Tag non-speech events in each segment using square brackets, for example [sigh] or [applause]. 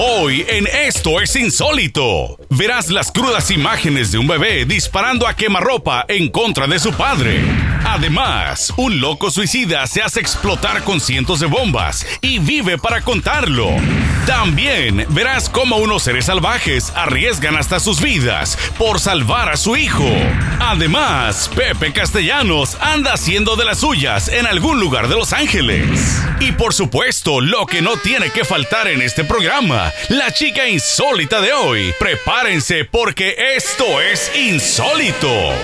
Hoy en Esto es Insólito, verás las crudas imágenes de un bebé disparando a quemarropa en contra de su padre. Además, un loco suicida se hace explotar con cientos de bombas y vive para contarlo. También verás cómo unos seres salvajes arriesgan hasta sus vidas por salvar a su hijo. Además, Pepe Castellanos anda haciendo de las suyas en algún lugar de Los Ángeles. Y por supuesto, lo que no tiene que faltar en este programa, la chica insólita de hoy. Prepárense porque esto es insólito.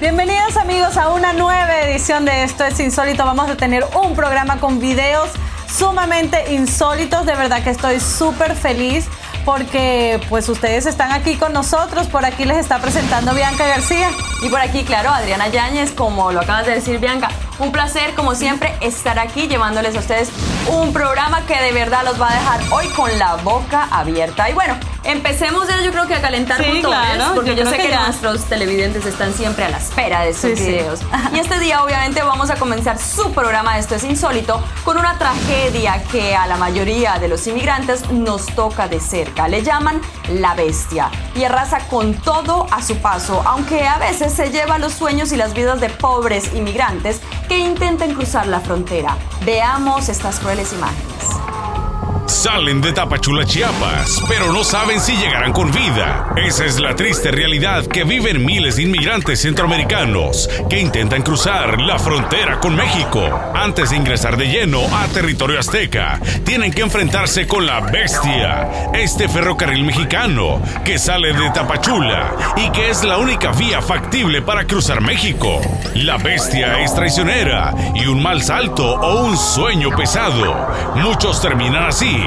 Bienvenidos amigos a una nueva edición de Esto es Insólito. Vamos a tener un programa con videos sumamente insólitos. De verdad que estoy súper feliz porque pues ustedes están aquí con nosotros. Por aquí les está presentando Bianca García. Y por aquí, claro, Adriana Yáñez, como lo acabas de decir Bianca. Un placer, como siempre, estar aquí llevándoles a ustedes un programa que de verdad los va a dejar hoy con la boca abierta. Y bueno, empecemos ya yo creo que a calentar Sí, claro, porque yo sé que que, nuestros televidentes están siempre a la espera de Sí, sí. videos. Y este día obviamente vamos a comenzar su programa Esto es Insólito con una tragedia que a la mayoría de los inmigrantes nos toca de cerca. Le llaman la bestia y arrasa con todo a su paso, aunque a veces se lleva los sueños y las vidas de pobres inmigrantes que intentan cruzar la frontera. Veamos estas crueles imágenes. Salen de Tapachula, Chiapas, pero no saben si llegarán con vida. Esa es la triste realidad que viven miles de inmigrantes centroamericanos que intentan cruzar la frontera con México. Antes de ingresar de lleno a territorio azteca, tienen que enfrentarse con la bestia, este ferrocarril mexicano que sale de Tapachula y que es la única vía factible para cruzar México. La bestia es traicionera y un mal salto o un sueño pesado. Muchos terminan así,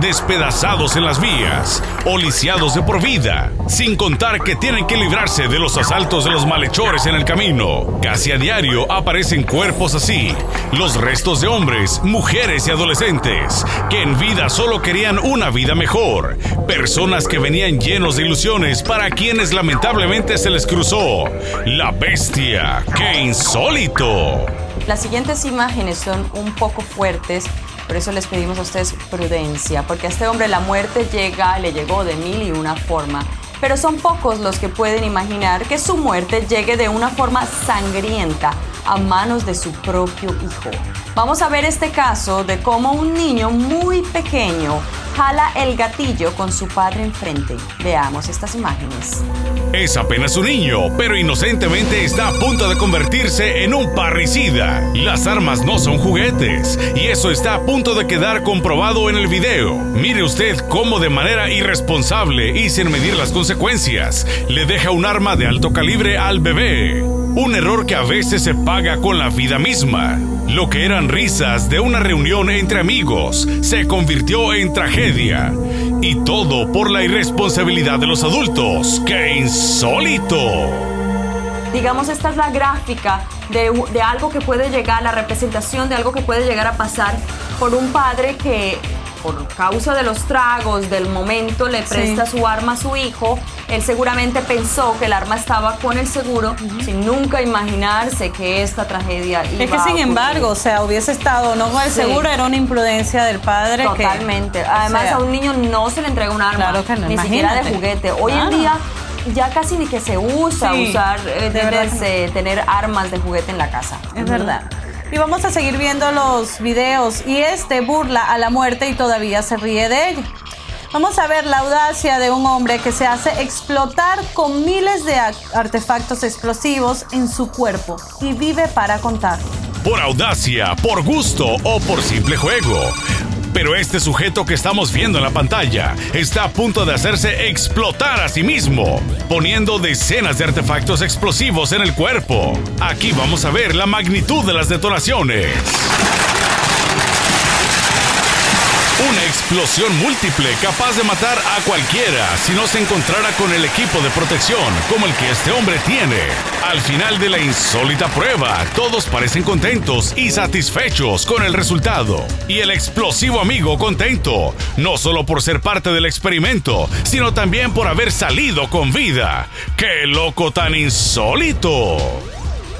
despedazados en las vías o lisiados de por vida, sin contar que tienen que librarse de los asaltos de los malhechores en el camino. Casi a diario aparecen cuerpos así, los restos de hombres, mujeres y adolescentes, que en vida solo querían una vida mejor, personas que venían llenos de ilusiones para quienes lamentablemente se les cruzó. La bestia, qué insólito. Las siguientes imágenes son un poco fuertes, por eso les pedimos a ustedes prudencia, porque a este hombre la muerte llega, le llegó de mil y una forma. Pero son pocos los que pueden imaginar que su muerte llegue de una forma sangrienta a manos de su propio hijo. Vamos a ver este caso de cómo un niño muy pequeño jala el gatillo con su padre enfrente. Veamos estas imágenes. Es apenas un niño, pero inocentemente está a punto de convertirse en un parricida. Las armas no son juguetes, y eso está a punto de quedar comprobado en el video. Mire usted cómo de manera irresponsable y sin medir las consecuencias, le deja un arma de alto calibre al bebé. Un error que a veces se paga con la vida misma. Lo que eran risas de una reunión entre amigos se convirtió en tragedia. Y todo por la irresponsabilidad de los adultos. ¡Qué insólito! digamos, esta es la gráfica de, de algo que puede llegar, la representación de algo que puede llegar a pasar por un padre que por causa de los tragos del momento le presta su arma a su hijo. Él seguramente pensó que el arma estaba con el seguro sin nunca imaginarse que esta tragedia iba Es que sin embargo, o sea, hubiese estado no con el Sí. seguro, era una imprudencia del padre. Totalmente. Además, sea, a un niño no se le entrega un arma. Claro que no, Ni siquiera de juguete. Hoy Claro. en día ya casi ni que se usa Sí, usar, eh, eh, tener armas de juguete en la casa. Es verdad. Y vamos a seguir viendo los videos. Y este burla a la muerte y todavía se ríe de ella. Vamos a ver la audacia de un hombre que se hace explotar con miles de artefactos explosivos en su cuerpo y vive para contarlo. Por audacia, por gusto o por simple juego. Pero este sujeto que estamos viendo en la pantalla está a punto de hacerse explotar a sí mismo, poniendo decenas de artefactos explosivos en el cuerpo. Aquí vamos a ver la magnitud de las detonaciones. Una explosión múltiple capaz de matar a cualquiera si no se encontrara con el equipo de protección como el que este hombre tiene. Al final de la insólita prueba, todos parecen contentos y satisfechos con el resultado. Y el explosivo amigo contento, no solo por ser parte del experimento, sino también por haber salido con vida. ¡Qué loco tan insólito!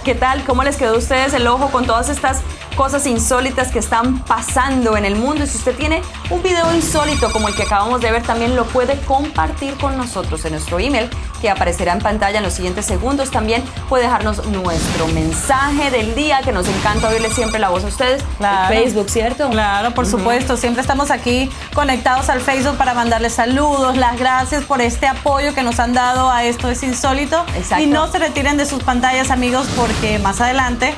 ¿Qué tal? ¿Cómo les quedó a ustedes el ojo con todas estas cosas insólitas que están pasando en el mundo. Y si usted tiene un video insólito como el que acabamos de ver, también lo puede compartir con nosotros en nuestro email que aparecerá en pantalla en los siguientes segundos. También puede dejarnos nuestro mensaje del día, que nos encanta oírle siempre la voz a ustedes. Claro. Facebook, ¿cierto? Claro, por supuesto. Siempre estamos aquí conectados al Facebook para mandarles saludos, las gracias por este apoyo que nos han dado a esto es insólito. Exacto. Y no se retiren de sus pantallas, amigos, porque más adelante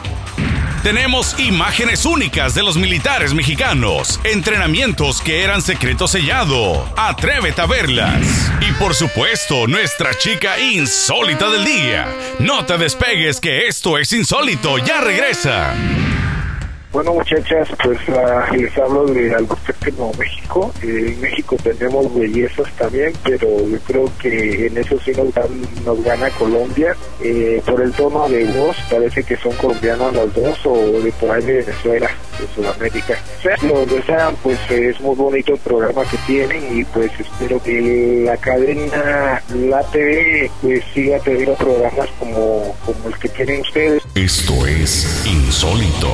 Tenemos imágenes únicas de los militares mexicanos, entrenamientos que eran secreto sellado. Atrévete a verlas. Y por supuesto, nuestra chica insólita del día. No te despegues que esto es insólito, ya regresa. Bueno, muchachas, pues ah, les hablo de Albuquerque, Nuevo México. Eh, en México tenemos bellezas también, pero yo creo que en eso sí nos, dan- nos gana Colombia. Eh, por el tono de voz, parece que son colombianas las dos o de por ahí de Venezuela, de Sudamérica. Sea donde sean, pues es muy bonito el programa que tienen y pues espero que la cadena, la TV, pues siga teniendo programas como, como el que tienen ustedes. Esto es insólito.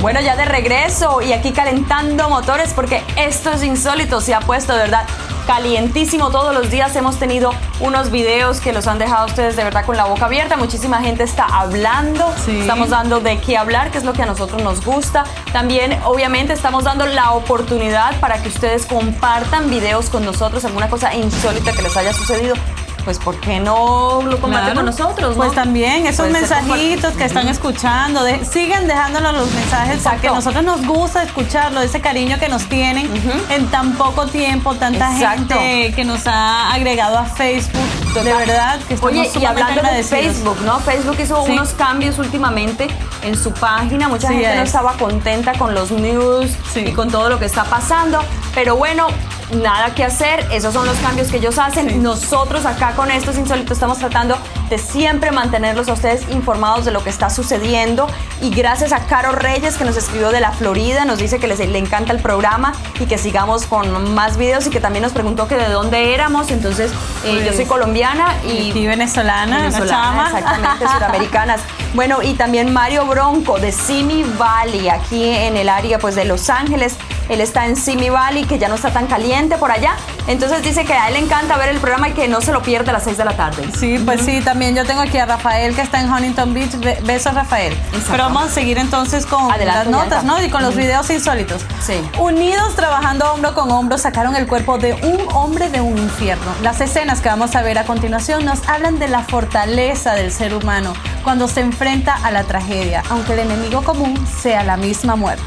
Bueno, ya de regreso y aquí calentando motores porque esto es insólito, se ha puesto de verdad calientísimo todos los días. Hemos tenido unos videos que los han dejado ustedes de verdad con la boca abierta. Muchísima gente está hablando, Sí. estamos dando de qué hablar, que es lo que a nosotros nos gusta. También, obviamente, estamos dando la oportunidad para que ustedes compartan videos con nosotros, alguna cosa insólita que les haya sucedido. Pues, ¿por qué no lo comparten Claro. con nosotros? no? Pues también esos Puede mensajitos que están escuchando, de- siguen dejándonos los mensajes porque Exacto. a nosotros nos gusta escucharlo, ese cariño que nos tienen en tan poco tiempo, tanta Exacto. gente que nos ha agregado a Facebook. De verdad que estamos Oye, y hablando de. Facebook, ¿no? Facebook hizo Sí. unos cambios últimamente en su página. Mucha Sí gente no es. estaba contenta con los news Sí. y con todo lo que está pasando. Pero bueno, nada que hacer. Esos son los cambios que ellos hacen. Sí. Nosotros acá con estos insólitos estamos tratando de siempre mantenerlos a ustedes informados de lo que está sucediendo. Y gracias a Caro Reyes que nos escribió de la Florida, nos dice que les, le encanta el programa y que sigamos con más videos y que también nos preguntó que de dónde éramos. Entonces, eh, yo Pues, soy colombiana y Y venezolana, venezolana, exactamente, [laughs] suramericanas. Bueno, y también Mario Bronco de Simi Valley, aquí en el área pues de Los Ángeles. Él está en Simi Valley, que ya no está tan caliente por allá. Entonces dice que a él le encanta ver el programa y que no se lo pierde a las 6 de la tarde. Sí, pues sí, también yo tengo aquí a Rafael que está en Huntington Beach. Be- Besos, Rafael. Exacto. Pero vamos a seguir entonces con las notas. ¿no? Y con los videos insólitos. Sí. Unidos trabajando hombro con hombro sacaron el cuerpo de un hombre de un infierno. Las escenas que vamos a ver a continuación nos hablan de la fortaleza del ser humano cuando se enfrenta a la tragedia, aunque el enemigo común sea la misma muerte.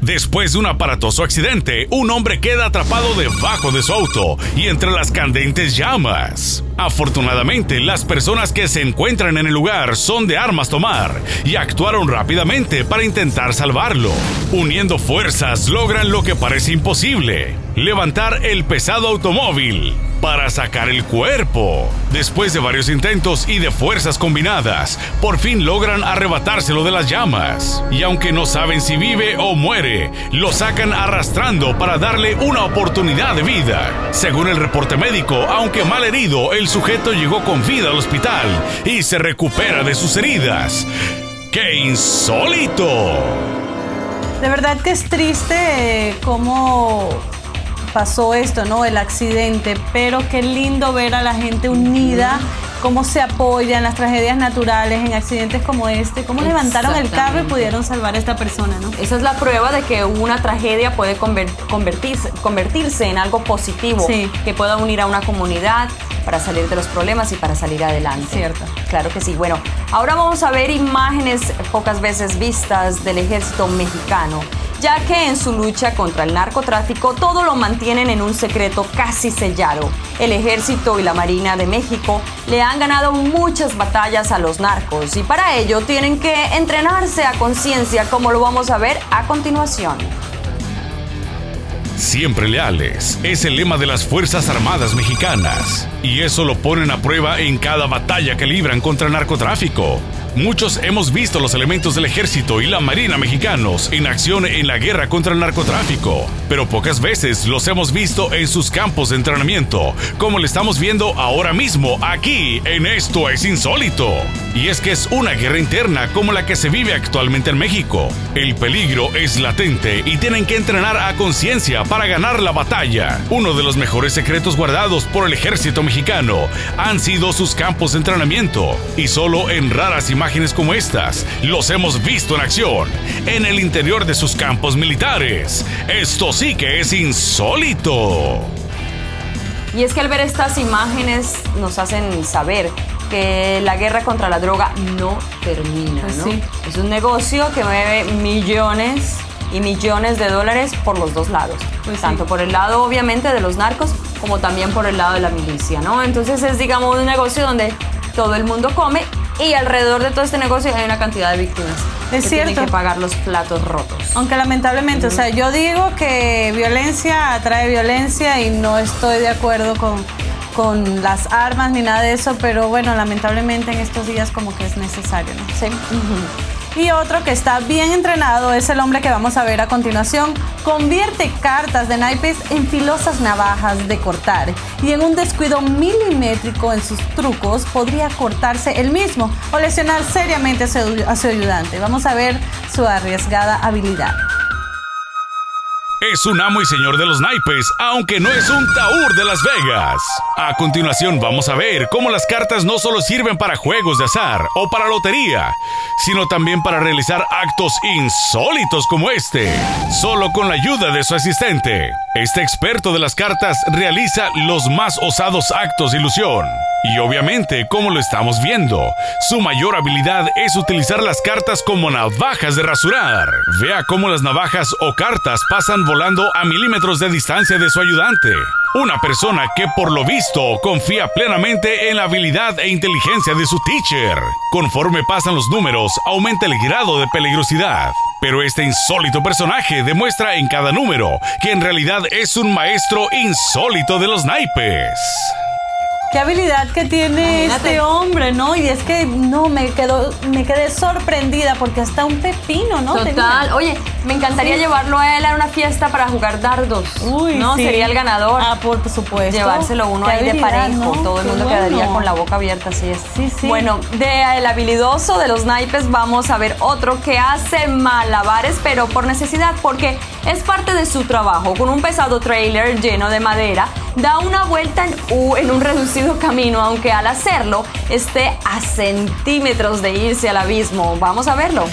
Después de un aparatoso accidente, un hombre queda atrapado debajo de su auto y entre las candentes llamas. Afortunadamente, las personas que se encuentran en el lugar son de armas tomar y actuaron rápidamente para intentar salvarlo. Uniendo fuerzas logran lo que parece imposible, levantar el pesado automóvil para sacar el cuerpo. Después de varios intentos y de fuerzas combinadas, por fin logran arrebatárselo de las llamas. Y aunque no saben si vive o muere, lo sacan arrastrando para darle una oportunidad de vida. Según el reporte médico, aunque mal herido, el sujeto llegó con vida al hospital y se recupera de sus heridas. ¡Qué insólito! De verdad que es triste eh, cómo pasó esto, ¿no? El accidente, pero qué lindo ver a la gente unida, cómo se apoyan en las tragedias naturales, en accidentes como este, cómo levantaron el carro y pudieron salvar a esta persona, ¿no? Esa es la prueba de que una tragedia puede conver- convertirse, convertirse en algo positivo, Sí. que pueda unir a una comunidad para salir de los problemas y para salir adelante. Cierto. Claro que sí. Bueno, ahora vamos a ver imágenes pocas veces vistas del ejército mexicano, ya que en su lucha contra el narcotráfico todo lo mantienen en un secreto casi sellado. El ejército y la Marina de México le han ganado muchas batallas a los narcos y para ello tienen que entrenarse a conciencia, como lo vamos a ver a continuación. Siempre leales es el lema de las Fuerzas Armadas Mexicanas y eso lo ponen a prueba en cada batalla que libran contra el narcotráfico. Muchos hemos visto los elementos del ejército y la marina mexicanos en acción en la guerra contra el narcotráfico, pero pocas veces los hemos visto en sus campos de entrenamiento, como lo estamos viendo ahora mismo aquí en Esto es Insólito. Y es que es una guerra interna como la que se vive actualmente en México. El peligro es latente y tienen que entrenar a conciencia para ganar la batalla. Uno de los mejores secretos guardados por el ejército mexicano han sido sus campos de entrenamiento y solo en raras imágenes como estas los hemos visto en acción en el interior de sus campos militares. Esto sí que es insólito. Y es que al ver estas imágenes nos hacen saber que la guerra contra la droga no termina, Pues ¿no? sí. Es un negocio que mueve millones y millones de dólares por los dos lados, Pues sí. tanto por el lado obviamente de los narcos como también por el lado de la milicia, ¿no? Entonces es digamos un negocio donde todo el mundo come y alrededor de todo este negocio hay una cantidad de víctimas Es que tienen cierto. que pagar los platos rotos. Aunque lamentablemente, o sea, yo digo que violencia atrae violencia y no estoy de acuerdo con, con las armas ni nada de eso, pero bueno, lamentablemente en estos días como que es necesario, ¿no? Sí. Y otro que está bien entrenado es el hombre que vamos a ver a continuación. Convierte cartas de naipes en filosas navajas de cortar y en un descuido milimétrico en sus trucos podría cortarse el mismo o lesionar seriamente a su, a su ayudante. Vamos a ver su arriesgada habilidad. Es un amo y señor de los naipes, aunque no es un taur de Las Vegas. A continuación vamos a ver cómo las cartas no solo sirven para juegos de azar o para lotería, sino también para realizar actos insólitos como este, solo con la ayuda de su asistente. Este experto de las cartas realiza los más osados actos de ilusión. Y obviamente, como lo estamos viendo, su mayor habilidad es utilizar las cartas como navajas de rasurar. Vea cómo las navajas o cartas pasan volando a milímetros de distancia de su ayudante. Una persona que por lo visto confía plenamente en la habilidad e inteligencia de su teacher. Conforme pasan los números, aumenta el grado de peligrosidad. Pero este insólito personaje demuestra en cada número que en realidad es un maestro insólito de los naipes. Qué habilidad que tiene Imagínate. este hombre, ¿no? Y es que no me quedo, me quedé sorprendida porque hasta un pepino, ¿no? Total. Tenía. Oye, me encantaría Sí. llevarlo a él a una fiesta para jugar dardos. Uy, no, sí. sería el ganador. Ah, por supuesto. Llevárselo uno Qué ahí de parejo. ¿no? Todo el mundo bueno. quedaría con la boca abierta, así es. Sí, sí. Bueno, de el habilidoso de los naipes vamos a ver otro que hace malabares, pero por necesidad, porque es parte de su trabajo. Con un pesado trailer lleno de madera, da una vuelta en U en un reducido camino, aunque al hacerlo esté a centímetros de irse al abismo. Vamos a verlo.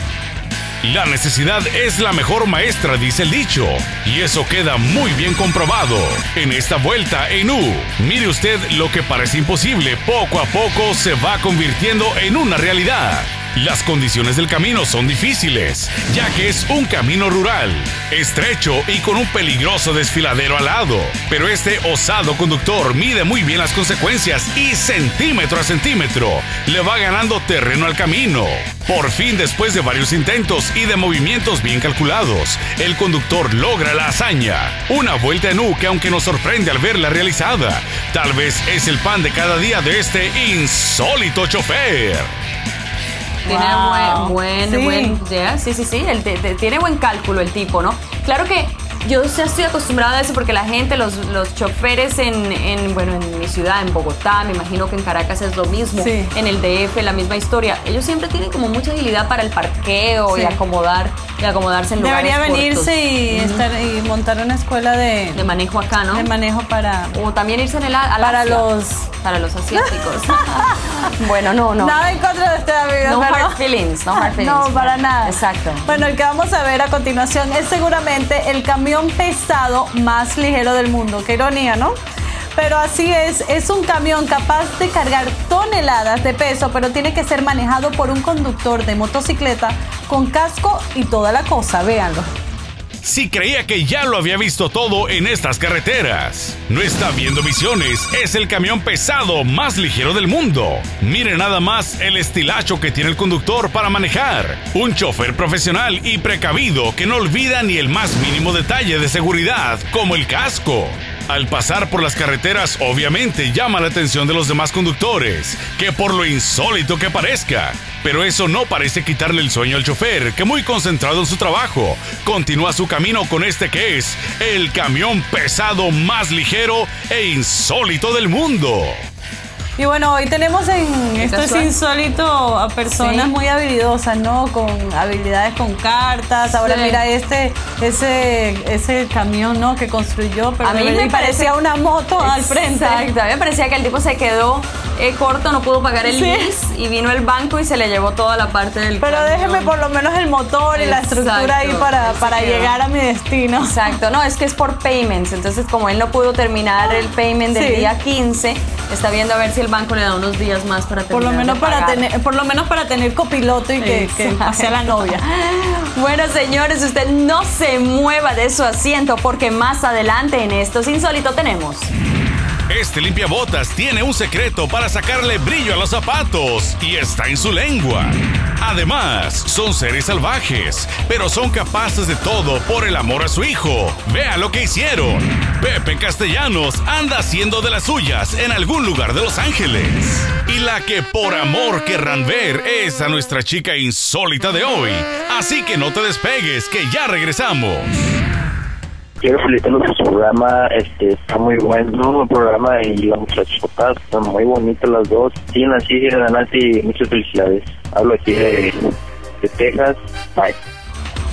La necesidad es la mejor maestra, dice el dicho, y eso queda muy bien comprobado. En esta vuelta en U, mire usted lo que parece imposible, poco a poco se va convirtiendo en una realidad. Las condiciones del camino son difíciles, ya que es un camino rural, estrecho y con un peligroso desfiladero al lado. Pero este osado conductor mide muy bien las consecuencias y centímetro a centímetro le va ganando terreno al camino. Por fin, después de varios intentos y de movimientos bien calculados, el conductor logra la hazaña. Una vuelta en U que aunque nos sorprende al verla realizada, tal vez es el pan de cada día de este insólito chofer. Tiene Wow. buen, buen, Sí. buen, ya, sí, sí, sí, el te- te- tiene buen cálculo el tipo, ¿no? Claro que yo ya estoy acostumbrada a eso porque la gente, los, los choferes en, en, bueno, en mi ciudad, en Bogotá, me imagino que en Caracas es lo mismo, Sí. en el DF la misma historia. Ellos siempre tienen como mucha agilidad para el parqueo y acomodar y acomodarse en lugares Debería venirse cortos. y, estar, y montar una escuela de, de manejo acá, ¿no? de manejo para... o también irse en el a- al Para Asia. los- para los asiáticos. [laughs] bueno, no, no. Nada en contra de usted, amiga. No pero- hard feelings, no hard [laughs] feelings. No, para nada. Exacto. Bueno, el que vamos a ver a continuación es seguramente el camión pesado más ligero del mundo. Qué ironía, ¿no? Pero así es, es un camión capaz de cargar toneladas de peso, pero tiene que ser manejado por un conductor de motocicleta con casco y toda la cosa, véanlo. Si creía que ya lo había visto todo en estas carreteras, no está viendo visiones, es el camión pesado más ligero del mundo. Mire nada más el estilacho que tiene el conductor para manejar. Un chofer profesional y precavido que no olvida ni el más mínimo detalle de seguridad, como el casco. Al pasar por las carreteras, obviamente llama la atención de los demás conductores, que por lo insólito que parezca, pero eso no parece quitarle el sueño al chofer, que muy concentrado en su trabajo, continúa su camino con este que es el camión pesado más ligero e insólito del mundo. Y bueno, hoy tenemos en Esto es insólito a personas muy habilidosas, ¿no? Con habilidades con cartas. Ahora mira este, ese, ese camión, ¿no? Que construyó, pero a mí me parecía una moto al frente. Exacto, a mí me parecía que el tipo se quedó eh, corto, no pudo pagar el lease y vino el banco y se le llevó toda la parte del Pero déjeme por lo menos el motor y la estructura ahí para, para llegar a mi destino. Exacto, no, es que es por payments. Entonces, como él no pudo terminar el payment del día 15, está viendo a ver si el banco le da unos días más para terminar. Por lo menos, para, tener, por lo menos para tener copiloto y que, que pase a la novia. Bueno, señores, usted no se mueva de su asiento porque más adelante en Estos Insólito tenemos. Este limpiabotas tiene un secreto para sacarle brillo a los zapatos y está en su lengua. Además, son seres salvajes, pero son capaces de todo por el amor a su hijo. Vea lo que hicieron. Pepe Castellanos anda haciendo de las suyas en algún lugar de Los Ángeles. Y la que por amor querrán ver es a nuestra chica insólita de hoy. Así que no te despegues, que ya regresamos quiero felicitarlos por su programa, este, está muy bueno el programa y las muchachotas están muy bonitas las dos. Siguen así, siguen adelante y muchas felicidades. Hablo aquí de, de Texas. Bye.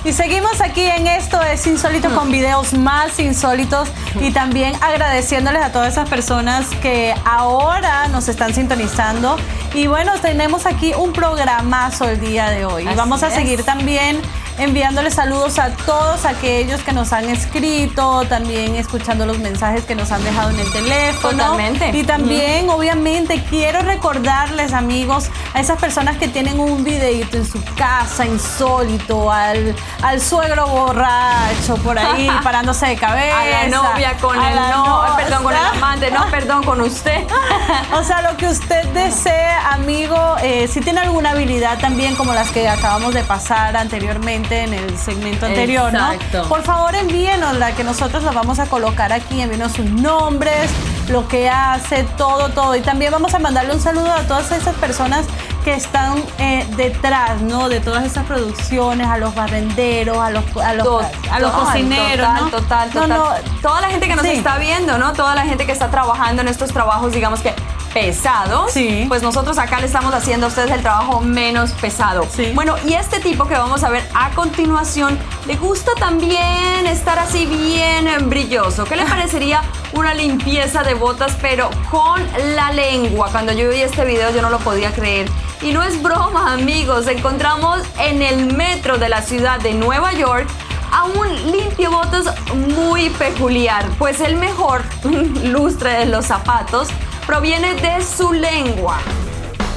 Y seguimos aquí en esto es insólito con videos más insólitos y también agradeciéndoles a todas esas personas que ahora nos están sintonizando. Y bueno, tenemos aquí un programazo el día de hoy. y vamos a seguir también enviándoles saludos a todos aquellos que nos han escrito, también escuchando los mensajes que nos han dejado en el teléfono. Totalmente. Y también, obviamente, quiero recordarles, amigos, a esas personas que tienen un videito en su casa insólito, al, al suegro borracho por ahí, [laughs] parándose de cabeza. A la novia con el no, perdón, con el amante, no, perdón, con usted. [laughs] o sea, lo que usted desee, amigo, eh, si tiene alguna habilidad también como las que acabamos de pasar anteriormente en el segmento anterior, ¿no? Por favor, envíenos la que nosotros la vamos a colocar aquí, envíenos sus nombres, lo que hace, todo, todo. Y también vamos a mandarle un saludo a todas esas personas que están eh, detrás, ¿no? De todas esas producciones, a los barrenderos, a los, a los, a los cocineros, total, Total, total, Toda la gente que nos está viendo, ¿no? Toda la gente que está trabajando en estos trabajos, digamos que pesados, sí. pues nosotros acá le estamos haciendo a ustedes el trabajo menos pesado. Sí. Bueno, y este tipo que vamos a ver a continuación, le gusta también estar así bien brilloso. ¿Qué le [laughs] parecería una limpieza de botas, pero con la lengua? Cuando yo vi este video yo no lo podía creer. Y no es broma, amigos. Encontramos en el metro de la ciudad de Nueva York a un limpio botas muy peculiar, pues el mejor [laughs] lustre de los zapatos proviene de su lengua.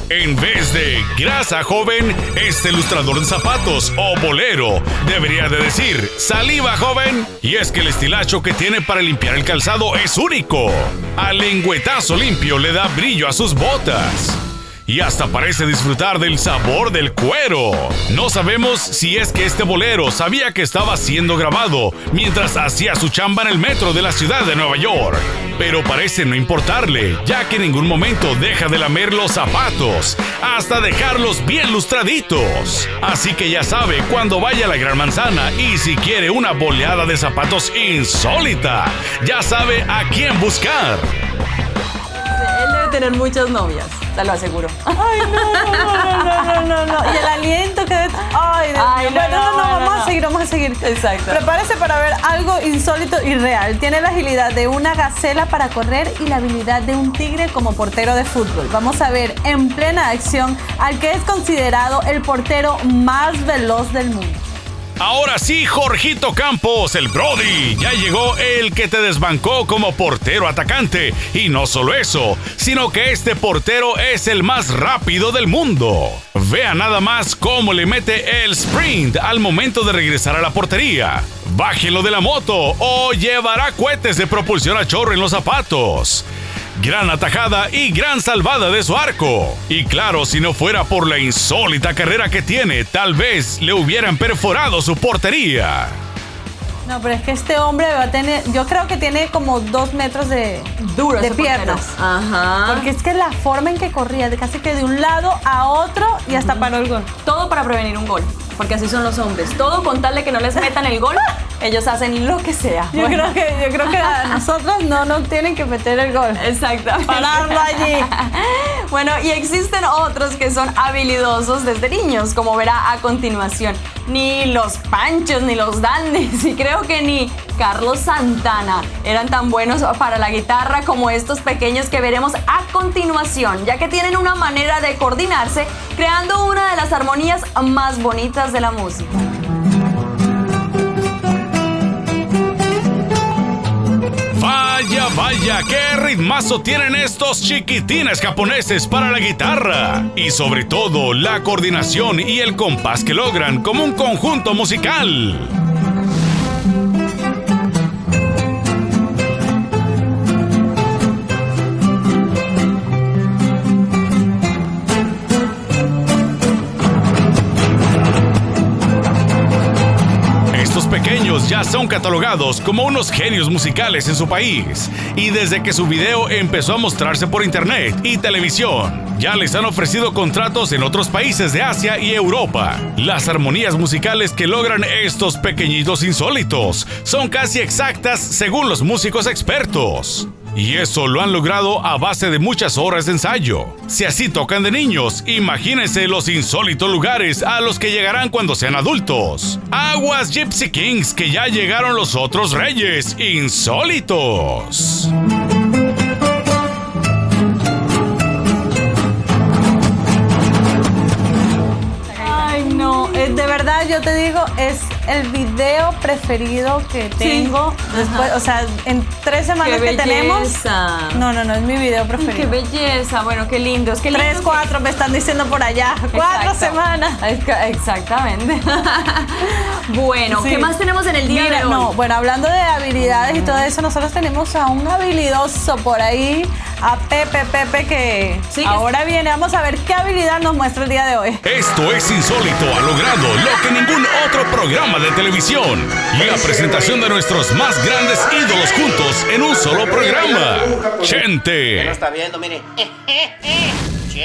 En vez de grasa joven, este ilustrador de zapatos o bolero debería de decir saliva joven. Y es que el estilacho que tiene para limpiar el calzado es único. Al lengüetazo limpio le da brillo a sus botas y hasta parece disfrutar del sabor del cuero. No sabemos si es que este bolero sabía que estaba siendo grabado mientras hacía su chamba en el metro de la ciudad de Nueva York, pero parece no importarle, ya que en ningún momento deja de lamer los zapatos hasta dejarlos bien lustraditos. Así que ya sabe cuando vaya a la Gran Manzana y si quiere una boleada de zapatos insólita, ya sabe a quién buscar. Tener muchas novias te lo aseguro. Ay, no, no, no, no, no, Y el aliento que... Ay, Ay no, bueno, no, no, vamos a seguir, vamos a seguir. Exacto. Prepárese para ver algo insólito y real. Tiene la agilidad de una gacela para correr y la habilidad de un tigre como portero de fútbol. Vamos a ver en plena acción al que es considerado el portero más veloz del mundo. Ahora sí, Jorgito Campos, el Brody. Ya llegó el que te desbancó como portero atacante. Y no solo eso, sino que este portero es el más rápido del mundo. Vea nada más cómo le mete el sprint al momento de regresar a la portería. Bájelo de la moto o llevará cohetes de propulsión a chorro en los zapatos gran atajada y gran salvada de su arco. Y claro, si no fuera por la insólita carrera que tiene, tal vez le hubieran perforado su portería. No, pero es que este hombre va a tener, yo creo que tiene como dos metros de, Duro de portero. piernas. Ajá. Porque es que la forma en que corría, de casi que de un lado a otro y hasta paró el gol. Todo para prevenir un gol. Porque así son los hombres. Todo con tal de que no les metan el gol, ellos hacen lo que sea. Yo, Bueno, creo que, yo creo que a nosotros no nos tienen que meter el gol. Exactamente. Pararlo allí. [laughs] Bueno, y existen otros que son habilidosos desde niños, como verá a continuación. Ni los Panchos, ni los Dandes, y creo que ni Carlos Santana eran tan buenos para la guitarra como estos pequeños que veremos a continuación, ya que tienen una manera de coordinarse, creando una de las armonías más bonitas de la música. Vaya, vaya, qué ritmazo tienen estos chiquitines japoneses para la guitarra. Y sobre todo, la coordinación y el compás que logran como un conjunto musical. Estos pequeños ya son catalogados como unos genios musicales en su país y desde que su video empezó a mostrarse por internet y televisión, ya les han ofrecido contratos en otros países de Asia y Europa. Las armonías musicales que logran estos pequeñitos insólitos son casi exactas según los músicos expertos. Y eso lo han logrado a base de muchas horas de ensayo. Si así tocan de niños, imagínense los insólitos lugares a los que llegarán cuando sean adultos. Aguas Gypsy Kings, que ya llegaron los otros reyes insólitos. Ay, no, eh, de verdad yo te digo, es el video preferido que tengo. Después, o sea, en tres semanas ¡Qué que tenemos. belleza! No, no, no, es mi video Ay, preferido. ¡Qué belleza! Bueno, qué lindos, qué lindos. Tres, cuatro me están diciendo por allá. Cuatro semanas. Ex- Exactamente. [laughs] bueno, Sí. ¿qué más tenemos en el día Mira, de hoy? no, bueno, hablando de habilidades y todo eso, nosotros tenemos a un habilidoso por ahí, a Pepe Pepe, que Sí, que- ahora viene. Vamos a ver qué habilidad nos muestra el día de hoy. Esto es insólito, ha logrado lo que ningún otro programa de televisión. La presentación de nuestros más grandes ídolos juntos en un solo programa. Ya no Chente, está viendo, mire. [laughs] Y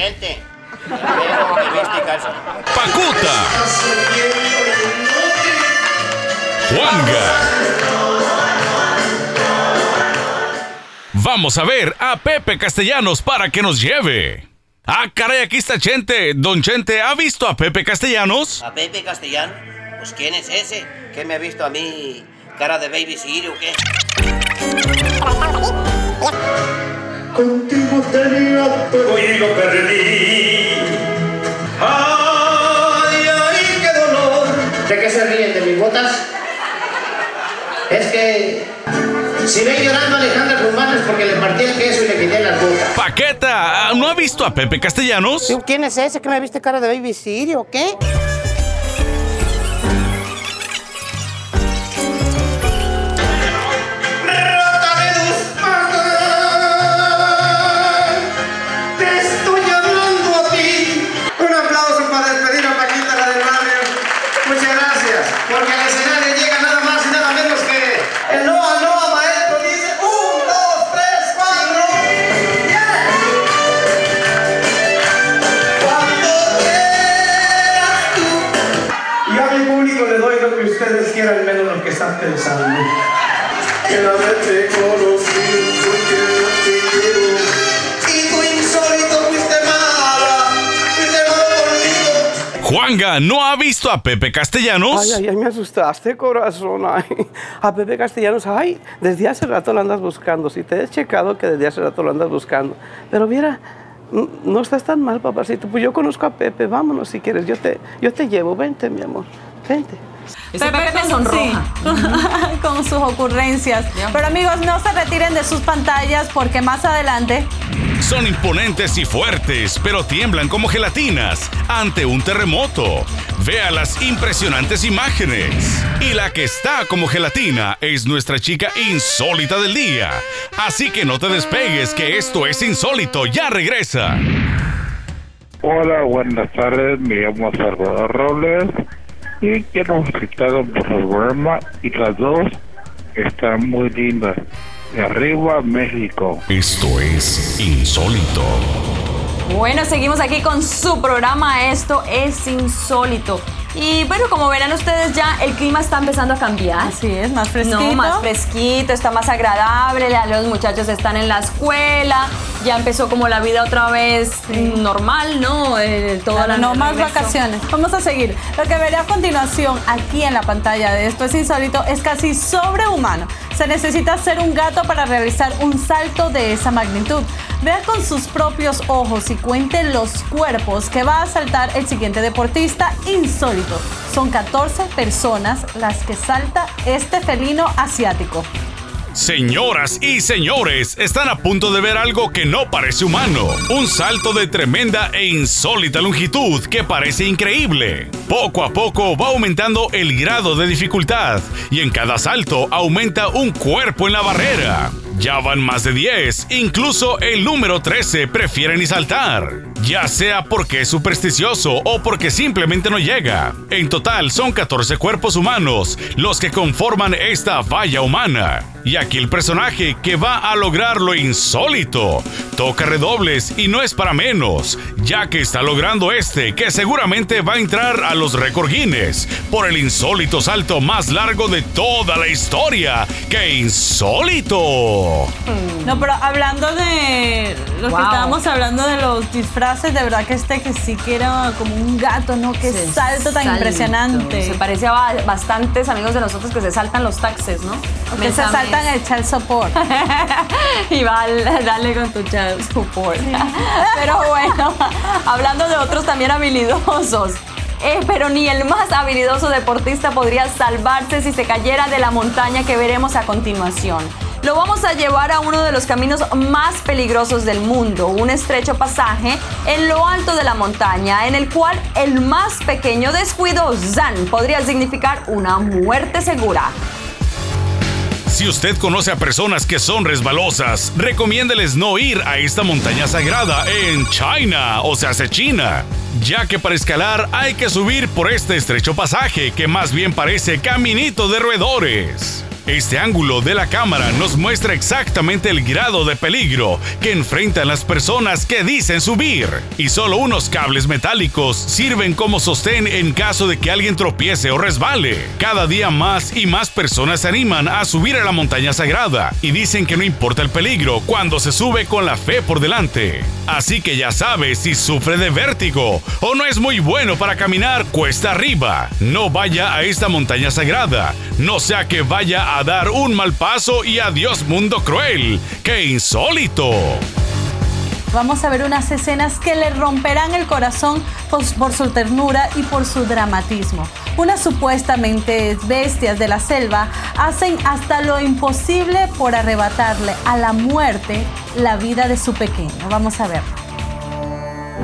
calza. Pacuta, Juanga. Vamos a ver a Pepe Castellanos para que nos lleve. Ah, caray, aquí está Chente. Don Chente, ¿ha visto a Pepe Castellanos? ¿A Pepe Castellano? Pues ¿quién es ese? ¿Qué me ha visto a mí? ¿Cara de baby Siri o qué? Contigo tenía todo y lo perdí. Ay, ay, qué dolor. ¿De qué se ríen? ¿De mis botas? Es que si ven llorando a Alejandra Guzmán es porque le partí el queso y le quité las botas. Paqueta, ¿no ha visto a Pepe Castellanos? ¿Quién es ese que me viste cara de baby Siri o qué? Le doy lo que ustedes quieran, menos lo que están pensando. Que la verte conocido, porque no te quiero. Y tú insólito fuiste mala, fuiste mal conmigo. Juanga, ¿no ha visto a Pepe Castellanos? Ay, ay, ay, me asustaste, corazón. Ay. A Pepe Castellanos, ay, desde hace rato lo andas buscando. Si te he checado que desde hace rato lo andas buscando. Pero mira, no estás tan mal, papacito. Pues yo conozco a Pepe, vámonos si quieres. Yo te, yo te llevo, vente, mi amor, vente. Ese Pepe me con- sonroja. sí, [laughs] con sus ocurrencias. Pero amigos, no se retiren de sus pantallas porque más adelante Son imponentes y fuertes, pero tiemblan como gelatinas ante un terremoto. Vea las impresionantes imágenes. Y la que está como gelatina es nuestra chica insólita del día. Así que no te despegues, que esto es insólito. Ya regresa. Hola, buenas tardes. Me llamo Salvador Robles. Y que hemos visitado por programa y las dos están muy lindas. De arriba, México. Esto es insólito. Bueno, seguimos aquí con su programa. Esto es insólito. Y bueno, como verán ustedes ya, el clima está empezando a cambiar. Así es, más fresquito. No, más fresquito, está más agradable, ya los muchachos están en la escuela, ya empezó como la vida otra vez normal, ¿no? Eh, toda la no más regreso. vacaciones. Vamos a seguir. Lo que veré a continuación aquí en la pantalla de esto es insólito es casi sobrehumano. Se necesita ser un gato para realizar un salto de esa magnitud. Vea con sus propios ojos y cuente los cuerpos que va a saltar el siguiente deportista insólito. Son 14 personas las que salta este felino asiático. Señoras y señores, están a punto de ver algo que no parece humano. Un salto de tremenda e insólita longitud que parece increíble. Poco a poco va aumentando el grado de dificultad y en cada salto aumenta un cuerpo en la barrera. Ya van más de 10, incluso el número 13 prefiere ni saltar. Ya sea porque es supersticioso o porque simplemente no llega. En total son 14 cuerpos humanos los que conforman esta valla humana. Y aquí el personaje que va a lograr lo insólito. Toca redobles y no es para menos, ya que está logrando este que seguramente va a entrar a los récord Guinness por el insólito salto más largo de toda la historia. ¡Qué insólito! No, pero hablando de lo Wow. que estábamos hablando de los disfraces, de verdad que este que sí que era como un gato, ¿no? Qué Se salto tan salto. impresionante. Se parece a ba- bastantes amigos de nosotros que se saltan los taxes, ¿no? que se saltan el child support. [laughs] y va al- dale con tu child support. [laughs] Pero bueno, hablando de otros también habilidosos. eh, pero ni el más habilidoso deportista podría salvarse si se cayera de la montaña que veremos a continuación. Lo vamos a llevar a uno de los caminos más peligrosos del mundo, un estrecho pasaje en lo alto de la montaña, en el cual el más pequeño descuido, Zan, podría significar una muerte segura. Si usted conoce a personas que son resbalosas, recomiéndeles no ir a esta montaña sagrada en China, o sea, hace China, ya que para escalar hay que subir por este estrecho pasaje que más bien parece caminito de roedores. Este ángulo de la cámara nos muestra exactamente el grado de peligro que enfrentan las personas que dicen subir. Y solo unos cables metálicos sirven como sostén en caso de que alguien tropiece o resbale. Cada día más y más personas se animan a subir a la montaña sagrada y dicen que no importa el peligro cuando se sube con la fe por delante. Así que ya sabes si sufre de vértigo o no es muy bueno para caminar cuesta arriba. No vaya a esta montaña sagrada, no sea que vaya a dar un mal paso y adiós mundo cruel. ¡Qué insólito! Vamos a ver unas escenas que le romperán el corazón por, por su ternura y por su dramatismo. Unas supuestamente bestias de la selva hacen hasta lo imposible por arrebatarle a la muerte la vida de su pequeño. Vamos a ver.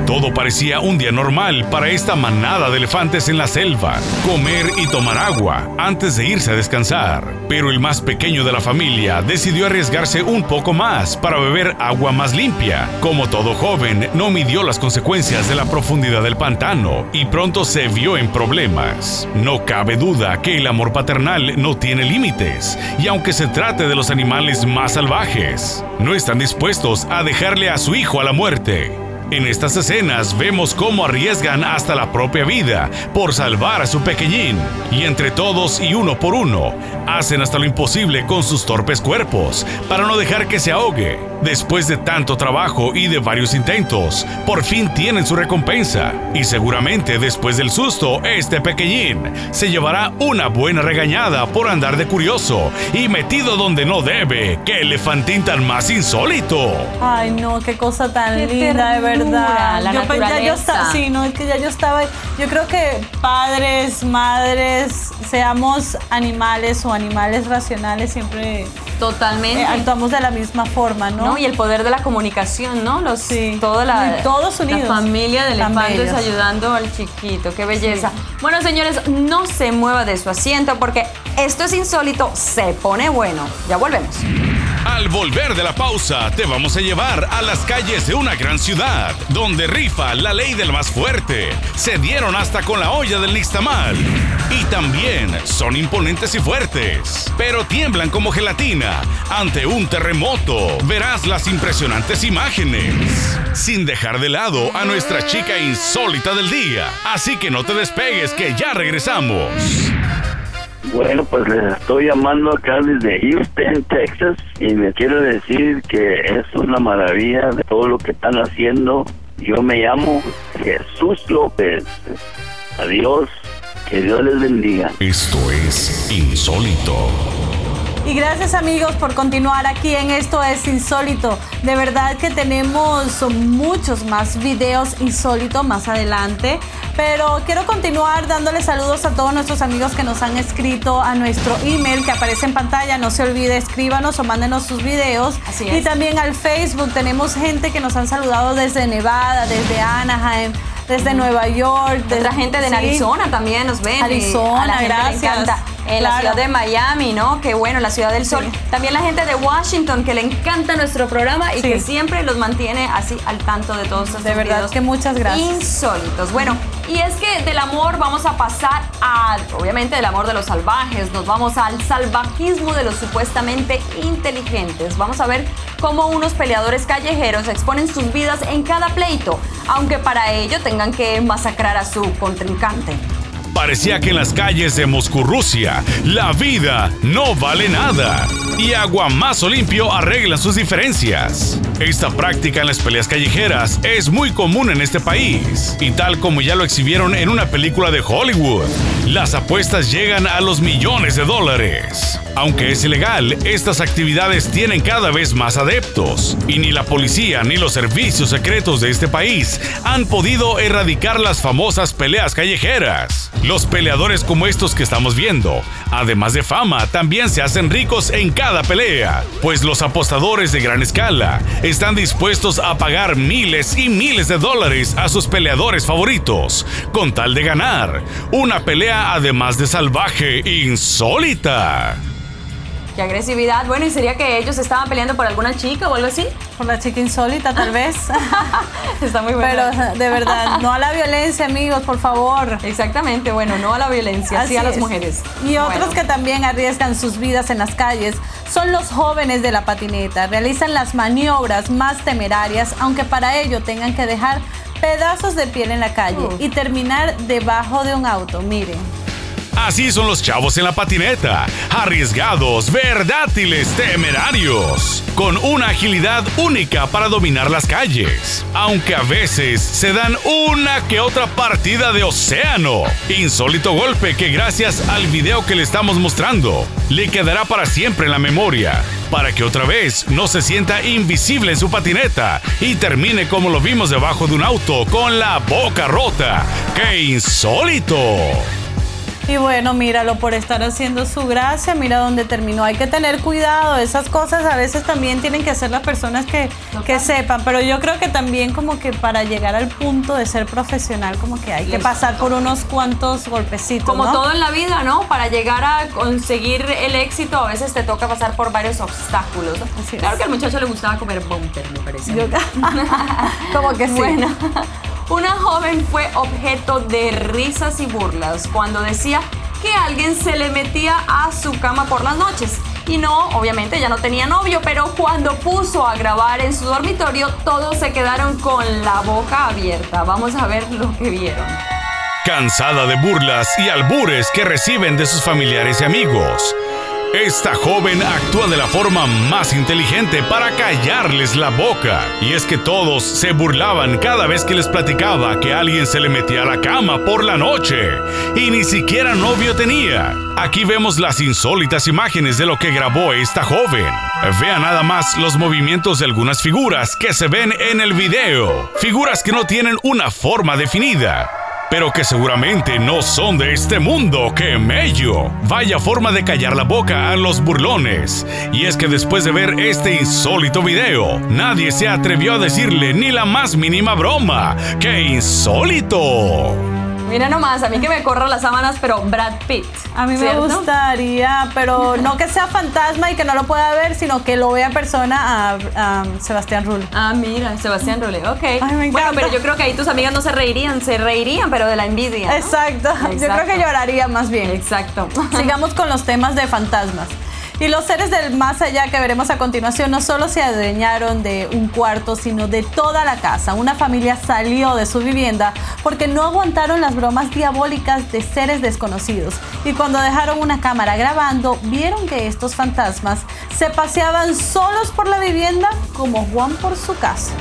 Todo parecía un día normal para esta manada de elefantes en la selva, comer y tomar agua antes de irse a descansar. Pero el más pequeño de la familia decidió arriesgarse un poco más para beber agua más limpia. Como todo joven, no midió las consecuencias de la profundidad del pantano y pronto se vio en problemas. No cabe duda que el amor paternal no tiene límites y aunque se trate de los animales más salvajes, no están dispuestos a dejarle a su hijo a la muerte. En estas escenas vemos cómo arriesgan hasta la propia vida por salvar a su pequeñín y entre todos y uno por uno hacen hasta lo imposible con sus torpes cuerpos para no dejar que se ahogue. Después de tanto trabajo y de varios intentos, por fin tienen su recompensa y seguramente después del susto este pequeñín se llevará una buena regañada por andar de curioso y metido donde no debe. ¡Qué elefantín tan más insólito! Ay, no, qué cosa tan Qué linda, de verdad. la yo, pues, ya yo estaba, sí, no, es que ya yo estaba, yo creo que padres, madres, seamos animales o animales racionales, siempre Totalmente. eh, actuamos de la misma forma, ¿no? ¿no? Y el poder de la comunicación, ¿no? Los, Sí. toda la, Y todos unidos. la familia de Tan elefantes ayudando al chiquito. Qué belleza. Sí. Bueno, señores, no se mueva de su asiento porque esto es insólito, se pone bueno. Ya volvemos. Al volver de la pausa, te vamos a llevar a las calles de una gran ciudad, donde rifa la ley del más fuerte. Se dieron hasta con la olla del nixtamal. Y también son imponentes y fuertes, pero tiemblan como gelatina ante un terremoto. Verás las impresionantes imágenes, sin dejar de lado a nuestra chica insólita del día. Así que no te despegues, que ya regresamos. Bueno, pues les estoy llamando acá desde Houston, Texas, y me quiero decir que es una maravilla de todo lo que están haciendo. Yo me llamo Jesús López. Adiós, que Dios les bendiga. Esto es insólito. Y gracias amigos por continuar aquí en Esto es Insólito. De verdad que tenemos muchos más videos insólitos más adelante. Pero quiero continuar dándole saludos a todos nuestros amigos que nos han escrito a nuestro email que aparece en pantalla. No se olvide, escríbanos o mándenos sus videos. Así Y es. también al Facebook tenemos gente que nos han saludado desde Nevada, desde Anaheim, desde Nueva York. Otra desde- gente de sí. Arizona también nos ven. Arizona, a la gente le encanta. En la Claro. ciudad de Miami, ¿no? Que bueno, la ciudad del sol. También la gente de Washington que le encanta nuestro programa y Sí. que siempre los mantiene así al tanto de todos estos De verdad que muchas gracias. Insólitos. Bueno, y es que del amor vamos a pasar a, obviamente, del amor de los salvajes. Nos vamos al salvajismo de los supuestamente inteligentes. Vamos a ver cómo unos peleadores callejeros exponen sus vidas en cada pleito, aunque para ello tengan que masacrar a su contrincante. Parecía que en las calles de Moscú, Rusia, la vida no vale nada. Y Aguamazo Limpio arregla sus diferencias. Esta práctica en las peleas callejeras es muy común en este país. Y tal como ya lo exhibieron en una película de Hollywood, las apuestas llegan a los millones de dólares. Aunque es ilegal, estas actividades tienen cada vez más adeptos. Y ni la policía ni los servicios secretos de este país han podido erradicar las famosas peleas callejeras. Los peleadores como estos que estamos viendo, además de fama, también se hacen ricos en cada pelea, pues los apostadores de gran escala están dispuestos a pagar miles y miles de dólares a sus peleadores favoritos, con tal de ganar una pelea además de salvaje insólita. Qué agresividad. Bueno, ¿y sería que ellos estaban peleando por alguna chica o algo así? Por la chica insólita, tal vez. [laughs] Está muy Pero bueno. de verdad, no a la violencia, amigos, por favor. Exactamente, bueno, no a la violencia, sí a las es. mujeres. Y otros que también arriesgan sus vidas en las calles son los jóvenes de la patineta. Realizan las maniobras más temerarias, aunque para ello tengan que dejar pedazos de piel en la calle Uf. y terminar debajo de un auto. Miren. Así son los chavos en la patineta, arriesgados, verdátiles, temerarios, con una agilidad única para dominar las calles, aunque a veces se dan una que otra partida de océano. Insólito golpe que gracias al video que le estamos mostrando, le quedará para siempre en la memoria, para que otra vez no se sienta invisible en su patineta y termine como lo vimos debajo de un auto con la boca rota. ¡Qué insólito! Y bueno, míralo por estar haciendo su gracia, mira dónde terminó. Hay que tener cuidado, esas cosas a veces también tienen que ser las personas que, que sepan, pero yo creo que también como que para llegar al punto de ser profesional, como que hay que pasar por unos cuantos golpecitos. Como ¿no? todo en la vida, ¿no? Para llegar a conseguir el éxito, a veces te toca pasar por varios obstáculos. Claro que al muchacho le gustaba comer bumper, me parece. Yo- [laughs] [laughs] como que sí. Bueno, una joven fue objeto de risas y burlas cuando decía que alguien se le metía a su cama por las noches. Y no, obviamente ya no tenía novio, pero cuando puso a grabar en su dormitorio, todos se quedaron con la boca abierta. Vamos a ver lo que vieron. Cansada de burlas y albures que reciben de sus familiares y amigos. Esta joven actúa de la forma más inteligente para callarles la boca. Y es que todos se burlaban cada vez que les platicaba que alguien se le metía a la cama por la noche. Y ni siquiera novio tenía. Aquí vemos las insólitas imágenes de lo que grabó esta joven. Vea nada más los movimientos de algunas figuras que se ven en el video. Figuras que no tienen una forma definida pero que seguramente no son de este mundo. ¡Qué mello! Vaya forma de callar la boca a los burlones. Y es que después de ver este insólito video, nadie se atrevió a decirle ni la más mínima broma. ¡Qué insólito! Mira nomás, a mí que me corra las sábanas, pero Brad Pitt. A mí ¿cierto? me gustaría, pero no que sea fantasma y que no lo pueda ver, sino que lo vea persona a, a Sebastián Rullo. Ah, mira, Sebastián Rulli, ok. me bueno, pero yo creo que ahí tus amigas no se reirían, se reirían, pero de la envidia. ¿no? Exacto. Yo creo que lloraría más bien. Exacto. Sigamos con los temas de fantasmas. Y los seres del más allá que veremos a continuación no solo se adueñaron de un cuarto, sino de toda la casa. Una familia salió de su vivienda porque no aguantaron las bromas diabólicas de seres desconocidos. Y cuando dejaron una cámara grabando, vieron que estos fantasmas se paseaban solos por la vivienda como Juan por su casa.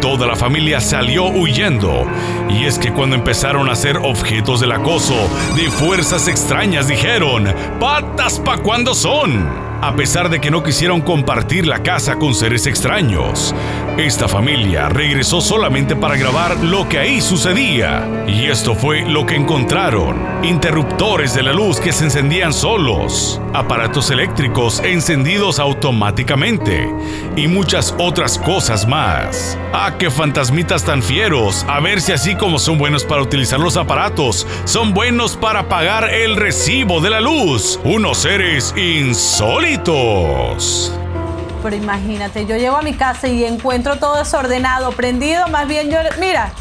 Toda la familia salió huyendo. Y es que cuando empezaron a ser objetos del acoso de fuerzas extrañas dijeron, patas pa' cuando son. A pesar de que no quisieron compartir la casa con seres extraños, esta familia regresó solamente para grabar lo que ahí sucedía. Y esto fue lo que encontraron. Interruptores de la luz que se encendían solos, aparatos eléctricos encendidos automáticamente y muchas otras cosas más. ¡Ah, qué fantasmitas tan fieros! A ver si así como son buenos para utilizar los aparatos, son buenos para pagar el recibo de la luz. Unos seres insólitos. Pero imagínate, yo llego a mi casa y encuentro todo desordenado, prendido, más bien yo, mira,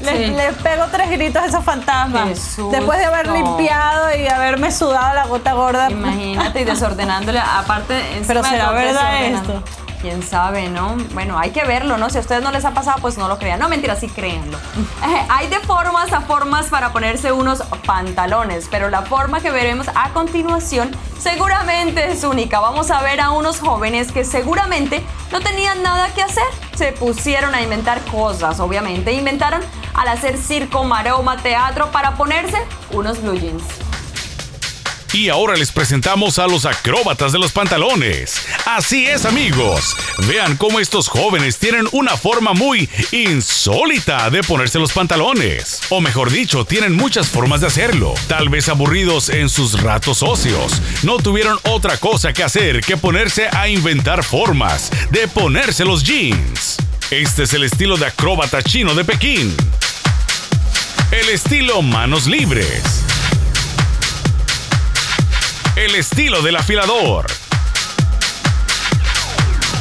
les, Sí. les pego tres gritos a esos fantasmas. Después de haber limpiado y haberme sudado la gota gorda. Imagínate y [laughs] desordenándole, aparte. encima Pero será verdad esto. Quién sabe, ¿no? Bueno, hay que verlo, ¿no? Si a ustedes no les ha pasado, pues no lo crean. No, mentira, sí créanlo. [laughs] Eh, hay de formas a formas para ponerse unos pantalones, pero la forma que veremos a continuación seguramente es única. Vamos a ver a unos jóvenes que seguramente no tenían nada que hacer. Se pusieron a inventar cosas, obviamente. Inventaron al hacer circo, maroma, teatro para ponerse unos blue jeans. Y ahora les presentamos a los acróbatas de los pantalones. Así es amigos, vean cómo estos jóvenes tienen una forma muy insólita de ponerse los pantalones. O mejor dicho, tienen muchas formas de hacerlo. Tal vez aburridos en sus ratos ocios. No tuvieron otra cosa que hacer que ponerse a inventar formas de ponerse los jeans. Este es el estilo de acróbata chino de Pekín. El estilo manos libres. El estilo del afilador.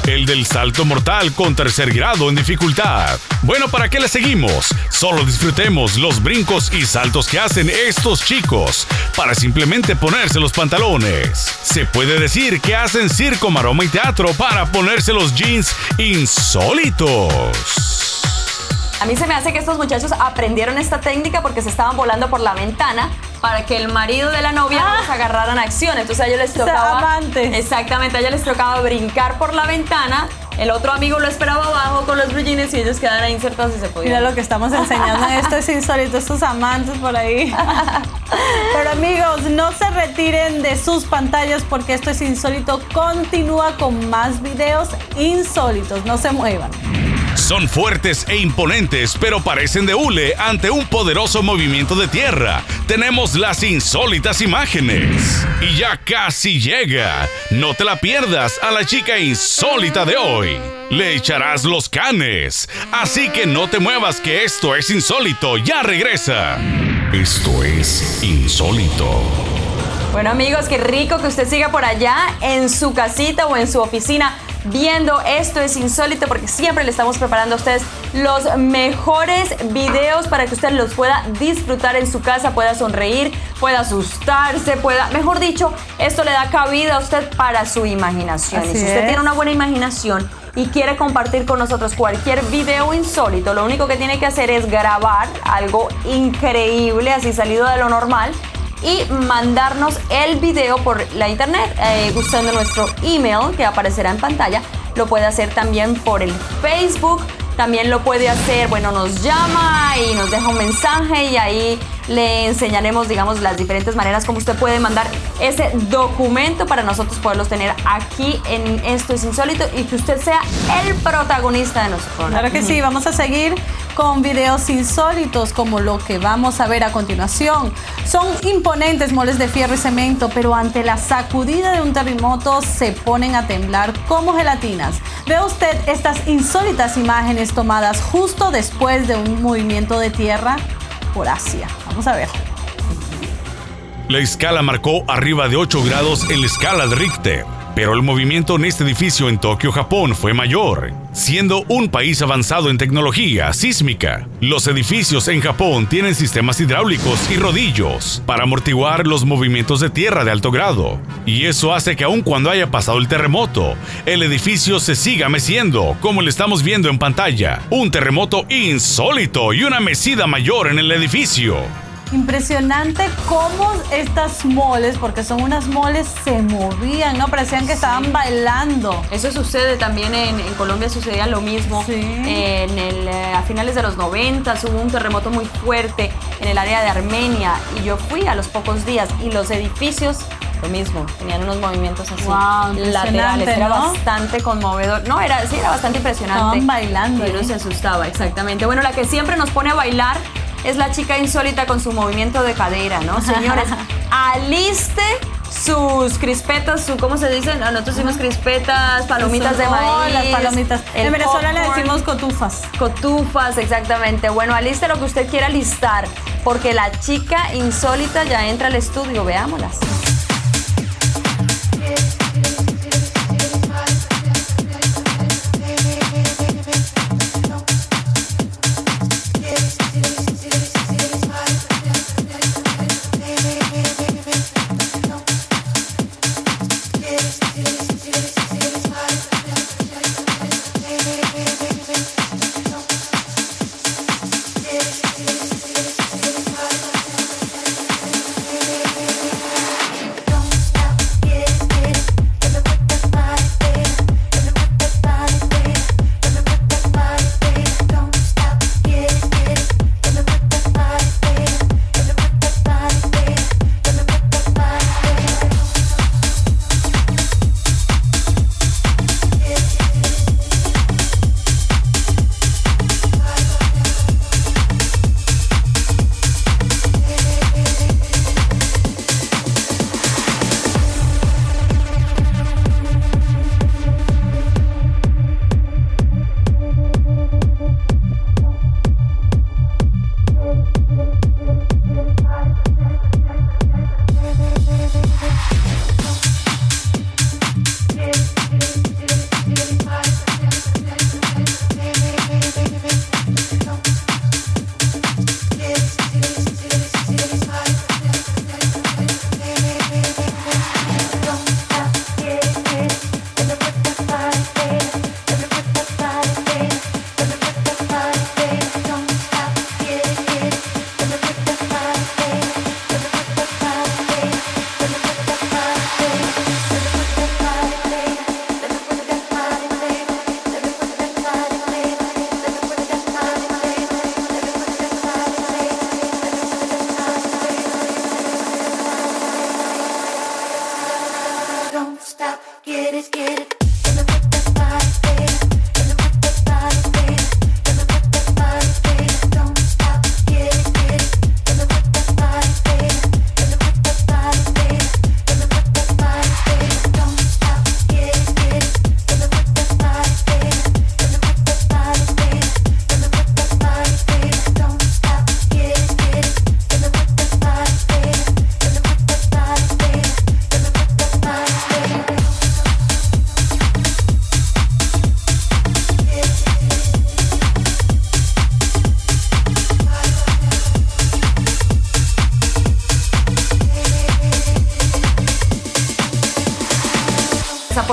El del salto mortal con tercer grado en dificultad. Bueno, ¿para qué le seguimos? Solo disfrutemos los brincos y saltos que hacen estos chicos para simplemente ponerse los pantalones. Se puede decir que hacen circo, maroma y teatro para ponerse los jeans insólitos. A mí se me hace que estos muchachos aprendieron esta técnica porque se estaban volando por la ventana para que el marido de la novia no los agarraran a acción. Entonces a ellos les tocaba. amantes. Exactamente, a ellos les tocaba brincar por la ventana. El otro amigo lo esperaba abajo con los jeans y ellos quedaban ahí insertados y se podían. Mira lo que estamos enseñando. Esto es insólito, estos amantes por ahí. [laughs] Pero amigos, no se retiren de sus pantallas porque esto es insólito. Continúa con más videos insólitos. No se muevan. Son fuertes e imponentes, pero parecen de hule ante un poderoso movimiento de tierra. Tenemos las insólitas imágenes. Y ya casi llega. No te la pierdas a la chica insólita de hoy. Le echarás los canes. Así que no te muevas que esto es insólito. Ya regresa. Esto es insólito. Bueno amigos, qué rico que usted siga por allá en su casita o en su oficina viendo esto es insólito porque siempre le estamos preparando a ustedes los mejores videos para que usted los pueda disfrutar en su casa, pueda sonreír, pueda asustarse, pueda, mejor dicho, esto le da cabida a usted para su imaginación. y si usted es. tiene una buena imaginación y quiere compartir con nosotros cualquier video insólito, lo único que tiene que hacer es grabar algo increíble, así salido de lo normal y mandarnos el video por la internet eh, usando nuestro email que aparecerá en pantalla. Lo puede hacer también por el Facebook. También lo puede hacer, bueno, nos llama y nos deja un mensaje y ahí le enseñaremos, digamos, las diferentes maneras como usted puede mandar ese documento para nosotros poderlos tener aquí en Esto es Insólito y que usted sea el protagonista de nuestro programa. Claro que sí, vamos a seguir con videos insólitos como lo que vamos a ver a continuación. Son imponentes moles de fierro y cemento, pero ante la sacudida de un terremoto se ponen a temblar como gelatinas. Ve usted estas insólitas imágenes tomadas justo después de un movimiento de tierra. por Asia. Vamos a ver. La escala marcó arriba de 8 grados en la escala de Richter, pero el movimiento en este edificio en Tokio, Japón, fue mayor. Siendo un país avanzado en tecnología sísmica, los edificios en Japón tienen sistemas hidráulicos y rodillos para amortiguar los movimientos de tierra de alto grado. Y eso hace que aun cuando haya pasado el terremoto, el edificio se siga meciendo, como lo estamos viendo en pantalla. Un terremoto insólito y una mecida mayor en el edificio. Impresionante cómo estas moles, porque son unas moles, se movían, ¿no? Parecían que estaban bailando. Eso sucede también en, en Colombia, sucedía lo mismo. Sí. En el, eh, a finales de los 90 hubo un terremoto muy fuerte en el área de Armenia y yo fui a los pocos días y los edificios lo mismo, tenían unos movimientos así impresionante, laterales, era ¿no? bastante conmovedor. No, era, sí, era bastante impresionante. Estaban bailando, Y uno ¿eh? se asustaba, exactamente. Bueno, la que siempre nos pone a bailar es la chica insólita con su movimiento de cadera, ¿no? [laughs] Señores, aliste sus crispetas, su, ¿cómo se dice? No, nosotros decimos crispetas, palomitas de Oh, maíz. las palomitas. En Venezuela le decimos cotufas. Cotufas, exactamente. Bueno, aliste lo que usted quiera listar, porque la chica insólita ya entra al estudio. Veámoslas.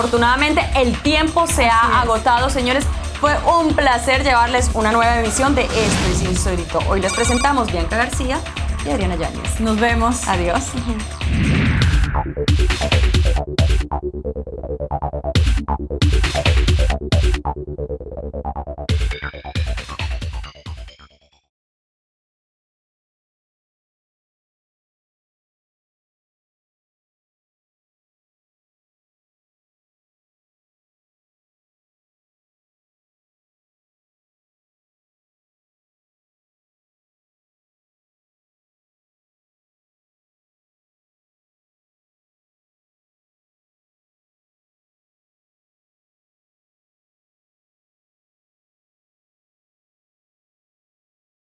Desafortunadamente el tiempo se ha agotado, señores. Fue un placer llevarles una nueva emisión de Esto es Insólito. Hoy les presentamos Bianca García y Adriana Yáñez. Nos vemos. Adiós.